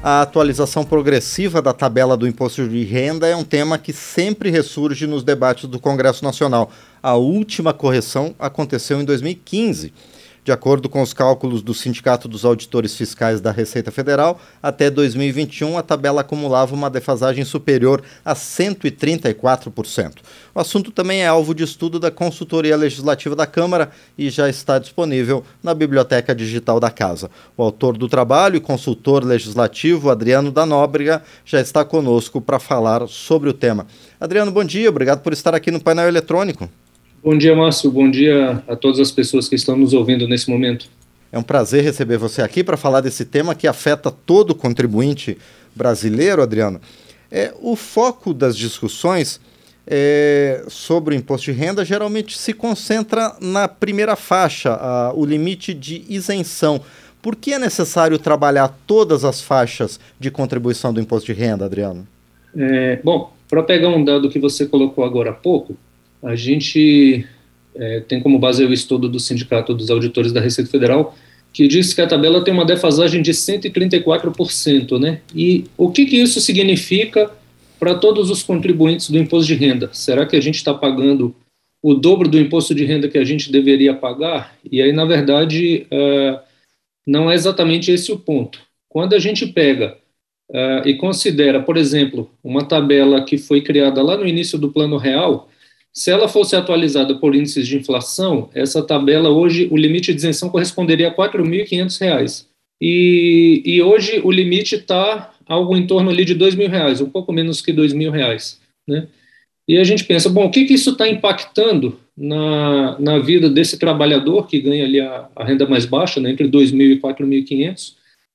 A atualização progressiva da tabela do imposto de renda é um tema que sempre ressurge nos debates do Congresso Nacional. A última correção aconteceu em 2015. De acordo com os cálculos do Sindicato dos Auditores Fiscais da Receita Federal, até 2021 a tabela acumulava uma defasagem superior a 134%. O assunto também é alvo de estudo da Consultoria Legislativa da Câmara e já está disponível na Biblioteca Digital da Casa. O autor do trabalho e consultor legislativo, Adriano da Nóbrega, já está conosco para falar sobre o tema. Adriano, bom dia, obrigado por estar aqui no painel eletrônico. Bom dia, Márcio. Bom dia a todas as pessoas que estão nos ouvindo nesse momento. É um prazer receber você aqui para falar desse tema que afeta todo contribuinte brasileiro, Adriano. É, o foco das discussões é, sobre o imposto de renda geralmente se concentra na primeira faixa, a, o limite de isenção. Por que é necessário trabalhar todas as faixas de contribuição do imposto de renda, Adriano? É, bom, para pegar um dado que você colocou agora há pouco, a gente é, tem como base o estudo do Sindicato dos Auditores da Receita Federal, que diz que a tabela tem uma defasagem de 134%, né? E o que, que isso significa para todos os contribuintes do imposto de renda? Será que a gente está pagando o dobro do imposto de renda que a gente deveria pagar? E aí, na verdade, uh, não é exatamente esse o ponto. Quando a gente pega uh, e considera, por exemplo, uma tabela que foi criada lá no início do Plano Real, se ela fosse atualizada por índices de inflação, essa tabela hoje, o limite de isenção corresponderia a R$ 4.500. E, e hoje o limite está algo em torno ali de R$ 2.000, um pouco menos que R$ 2.000. Né? E a gente pensa, bom, o que, que isso está impactando na, na vida desse trabalhador que ganha ali a, a renda mais baixa, né, entre R$ 2.000 e R$ 4.500,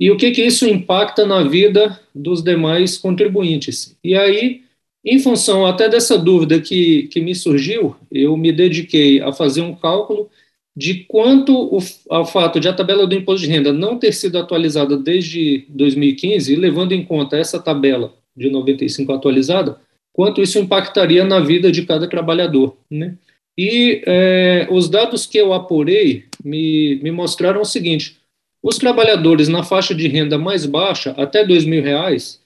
e o que, que isso impacta na vida dos demais contribuintes. E aí em função até dessa dúvida que, que me surgiu, eu me dediquei a fazer um cálculo de quanto o, ao fato de a tabela do imposto de renda não ter sido atualizada desde 2015, e levando em conta essa tabela de 95 atualizada, quanto isso impactaria na vida de cada trabalhador. Né? E é, os dados que eu apurei me, me mostraram o seguinte: os trabalhadores na faixa de renda mais baixa, até R$ 2.000,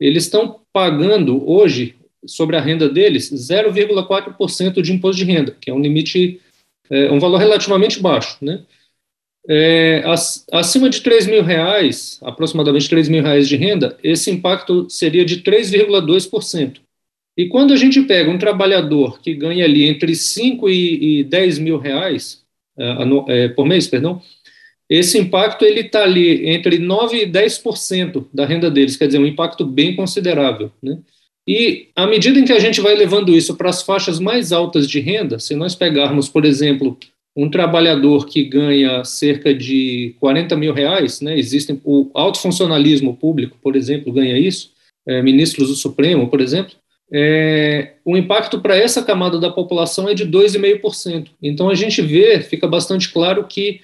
eles estão pagando hoje, sobre a renda deles, 0,4% de imposto de renda, que é um limite, é, um valor relativamente baixo, né? É, acima de 3 mil reais, aproximadamente 3 mil reais de renda, esse impacto seria de 3,2%. E quando a gente pega um trabalhador que ganha ali entre 5 e, e 10 mil reais é, é, por mês, perdão, esse impacto ele está ali entre 9% e 10% da renda deles, quer dizer, um impacto bem considerável. Né? E à medida em que a gente vai levando isso para as faixas mais altas de renda, se nós pegarmos, por exemplo, um trabalhador que ganha cerca de 40 mil reais, né, existem o alto funcionalismo público, por exemplo, ganha isso, é, ministros do Supremo, por exemplo, é, o impacto para essa camada da população é de 2,5%. Então a gente vê, fica bastante claro que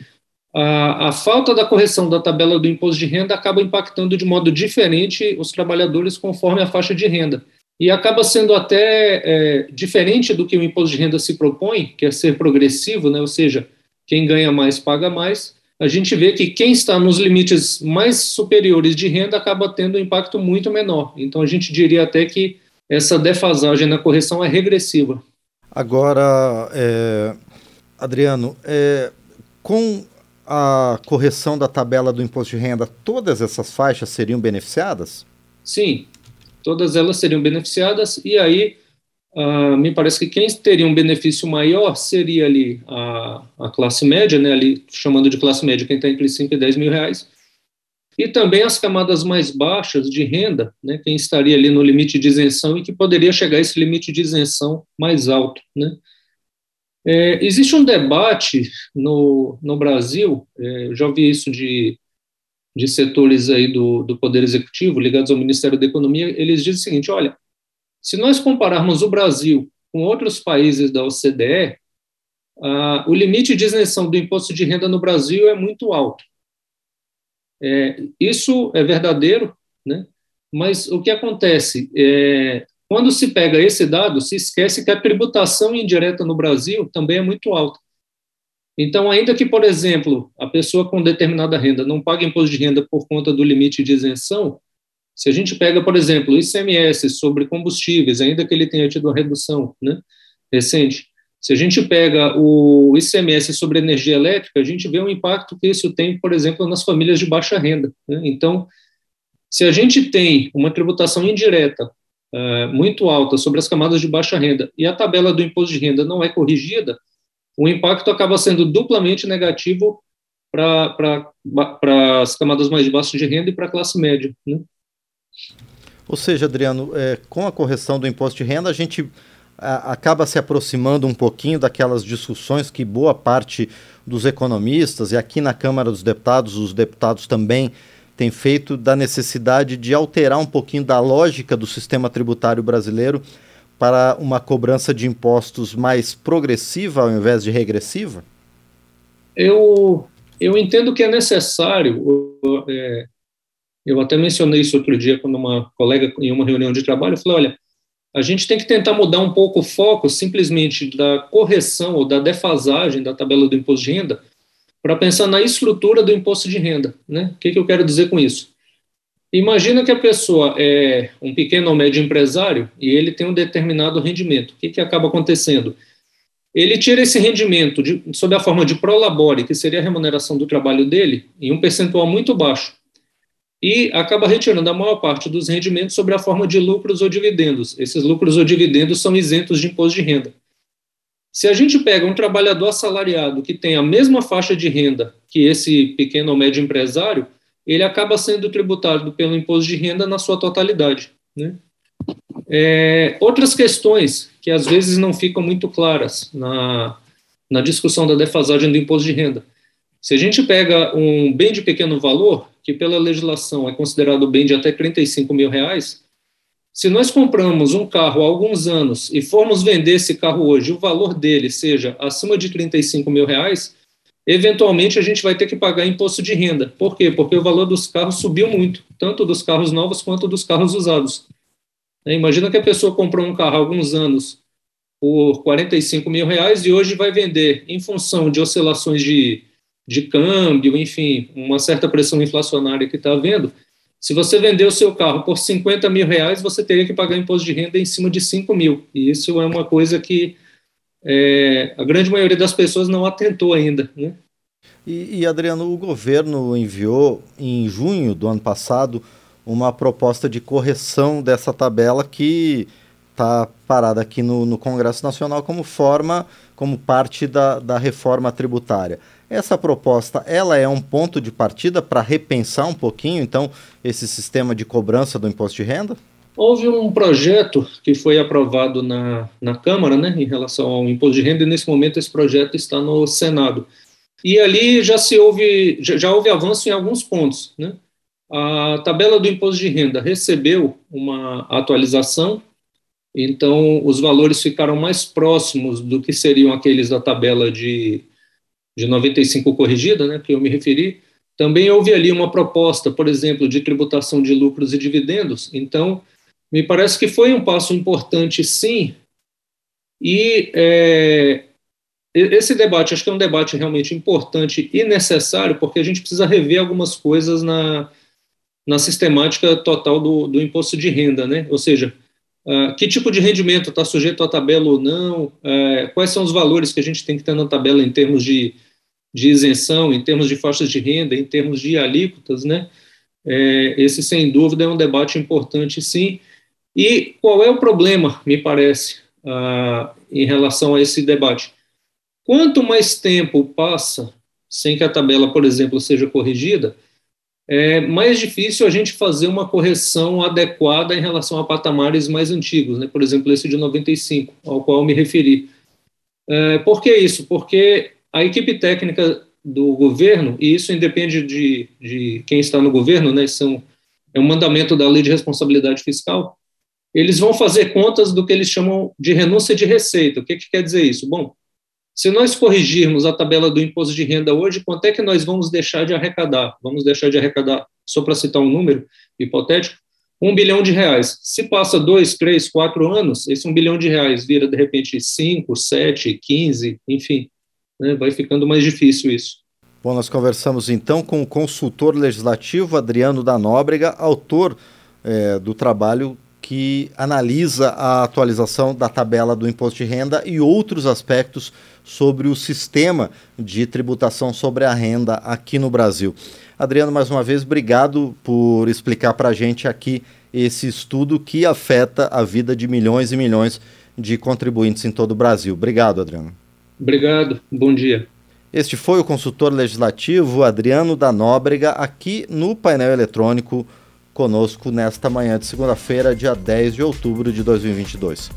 a, a, falta da correção da tabela do imposto de renda acaba impactando de modo diferente os trabalhadores conforme a faixa de renda. E acaba sendo até é, diferente do que o imposto de renda se propõe, que é ser progressivo, né? ou seja, quem ganha mais paga mais. A gente vê que quem está nos limites mais superiores de renda acaba tendo um impacto muito menor. Então a gente diria até que essa defasagem na correção é regressiva. Agora, é, Adriano, é, com a correção da tabela do imposto de renda, todas essas faixas seriam beneficiadas? Sim, todas elas seriam beneficiadas, e aí uh, me parece que quem teria um benefício maior seria ali a, a classe média, né, ali chamando de classe média quem está entre 5 e 10 mil reais, e também as camadas mais baixas de renda, né, quem estaria ali no limite de isenção e que poderia chegar a esse limite de isenção mais alto, né. É, existe um debate no, no Brasil, é, já ouvi isso de, de setores aí do, do Poder Executivo, ligados ao Ministério da Economia, eles dizem o seguinte, olha, se nós compararmos o Brasil com outros países da OCDE, ah, o limite de isenção do imposto de renda no Brasil é muito alto. É, isso é verdadeiro, né? mas o que acontece? É, quando se pega esse dado, se esquece que a tributação indireta no Brasil também é muito alta. Então, ainda que, por exemplo, a pessoa com determinada renda não pague imposto de renda por conta do limite de isenção, se a gente pega, por exemplo, o ICMS sobre combustíveis, ainda que ele tenha tido uma redução né, recente, se a gente pega o ICMS sobre energia elétrica, a gente vê o impacto que isso tem, por exemplo, nas famílias de baixa renda. Né? Então, se a gente tem uma tributação indireta muito alta sobre as camadas de baixa renda e a tabela do imposto de renda não é corrigida, o impacto acaba sendo duplamente negativo para as camadas mais baixas de renda e para a classe média. Né? Ou seja, Adriano, é, com a correção do imposto de renda, a gente a, acaba se aproximando um pouquinho daquelas discussões que boa parte dos economistas, e aqui na Câmara dos Deputados, os deputados também têm feito, da necessidade de alterar um pouquinho da lógica do sistema tributário brasileiro para uma cobrança de impostos mais progressiva ao invés de regressiva? Eu, eu entendo que é necessário. É, eu até mencionei isso outro dia quando uma colega, em uma reunião de trabalho, eu falei: olha, a gente tem que tentar mudar um pouco o foco simplesmente da correção ou da defasagem da tabela do imposto de renda para pensar na estrutura do imposto de renda. Né? O que, que eu quero dizer com isso? Imagina que a pessoa é um pequeno ou médio empresário e ele tem um determinado rendimento. O que, que acaba acontecendo? Ele tira esse rendimento de, sob a forma de prolabore, que seria a remuneração do trabalho dele, em um percentual muito baixo e acaba retirando a maior parte dos rendimentos sobre a forma de lucros ou dividendos. Esses lucros ou dividendos são isentos de imposto de renda. Se a gente pega um trabalhador assalariado que tem a mesma faixa de renda que esse pequeno ou médio empresário, ele acaba sendo tributado pelo imposto de renda na sua totalidade. Né? É, outras questões que às vezes não ficam muito claras na, na discussão da defasagem do imposto de renda. Se a gente pega um bem de pequeno valor, que pela legislação é considerado bem de até 35 mil reais, se nós compramos um carro há alguns anos e formos vender esse carro hoje, o valor dele seja acima de 35 mil reais, eventualmente a gente vai ter que pagar imposto de renda. Por quê? Porque o valor dos carros subiu muito, tanto dos carros novos quanto dos carros usados. É, imagina que a pessoa comprou um carro há alguns anos por 45 mil reais e hoje vai vender em função de oscilações de de câmbio, enfim, uma certa pressão inflacionária que está havendo, se você vender o seu carro por 50 mil reais, você teria que pagar imposto de renda em cima de 5 mil. E isso é uma coisa que é, a grande maioria das pessoas não atentou ainda. Né? E, e, Adriano, o governo enviou em junho do ano passado uma proposta de correção dessa tabela que está parada aqui no, no Congresso Nacional como forma, como parte da, da reforma tributária. Essa proposta, ela é um ponto de partida para repensar um pouquinho, então, esse sistema de cobrança do imposto de renda? Houve um projeto que foi aprovado na, na Câmara, né, em relação ao imposto de renda, e nesse momento esse projeto está no Senado. E ali já se houve, já, já houve avanço em alguns pontos, né? A tabela do imposto de renda recebeu uma atualização, então os valores ficaram mais próximos do que seriam aqueles da tabela de de 95 corrigida, né, que eu me referi, também houve ali uma proposta, por exemplo, de tributação de lucros e dividendos. Então, me parece que foi um passo importante, sim. E é, esse debate, acho que é um debate realmente importante e necessário, porque a gente precisa rever algumas coisas na, na sistemática total do, do imposto de renda, né? Ou seja, uh, que tipo de rendimento está sujeito à tabela ou não, uh, quais são os valores que a gente tem que ter na tabela em termos de de isenção, em termos de faixas de renda, em termos de alíquotas, né? É, esse, sem dúvida, é um debate importante, sim. E qual é o problema, me parece, ah, em relação a esse debate? Quanto mais tempo passa sem que a tabela, por exemplo, seja corrigida, é mais difícil a gente fazer uma correção adequada em relação a patamares mais antigos, né? por exemplo, esse de 95, ao qual me referi. É, por que isso? Porque a equipe técnica do governo, e isso independe de, de quem está no governo, né, são, é um mandamento da lei de responsabilidade fiscal, eles vão fazer contas do que eles chamam de renúncia de receita. O que, que quer dizer isso? Bom, se nós corrigirmos a tabela do imposto de renda hoje, quanto é que nós vamos deixar de arrecadar? Vamos deixar de arrecadar, só para citar um número hipotético, um bilhão de reais. Se passa dois, três, quatro anos, esse um bilhão de reais vira, de repente, cinco, sete, quinze, enfim. né, vai ficando mais difícil isso. Bom, nós conversamos então com o consultor legislativo Adriano da Nóbrega, autor é, do trabalho que analisa a atualização da tabela do imposto de renda e outros aspectos sobre o sistema de tributação sobre a renda aqui no Brasil. Adriano, mais uma vez, obrigado por explicar para a gente aqui esse estudo que afeta a vida de milhões e milhões de contribuintes em todo o Brasil. Obrigado, Adriano. Obrigado, bom dia. Este foi o consultor legislativo Adriano da Nóbrega, aqui no painel eletrônico conosco nesta manhã de segunda-feira, dia 10 de outubro de 2022.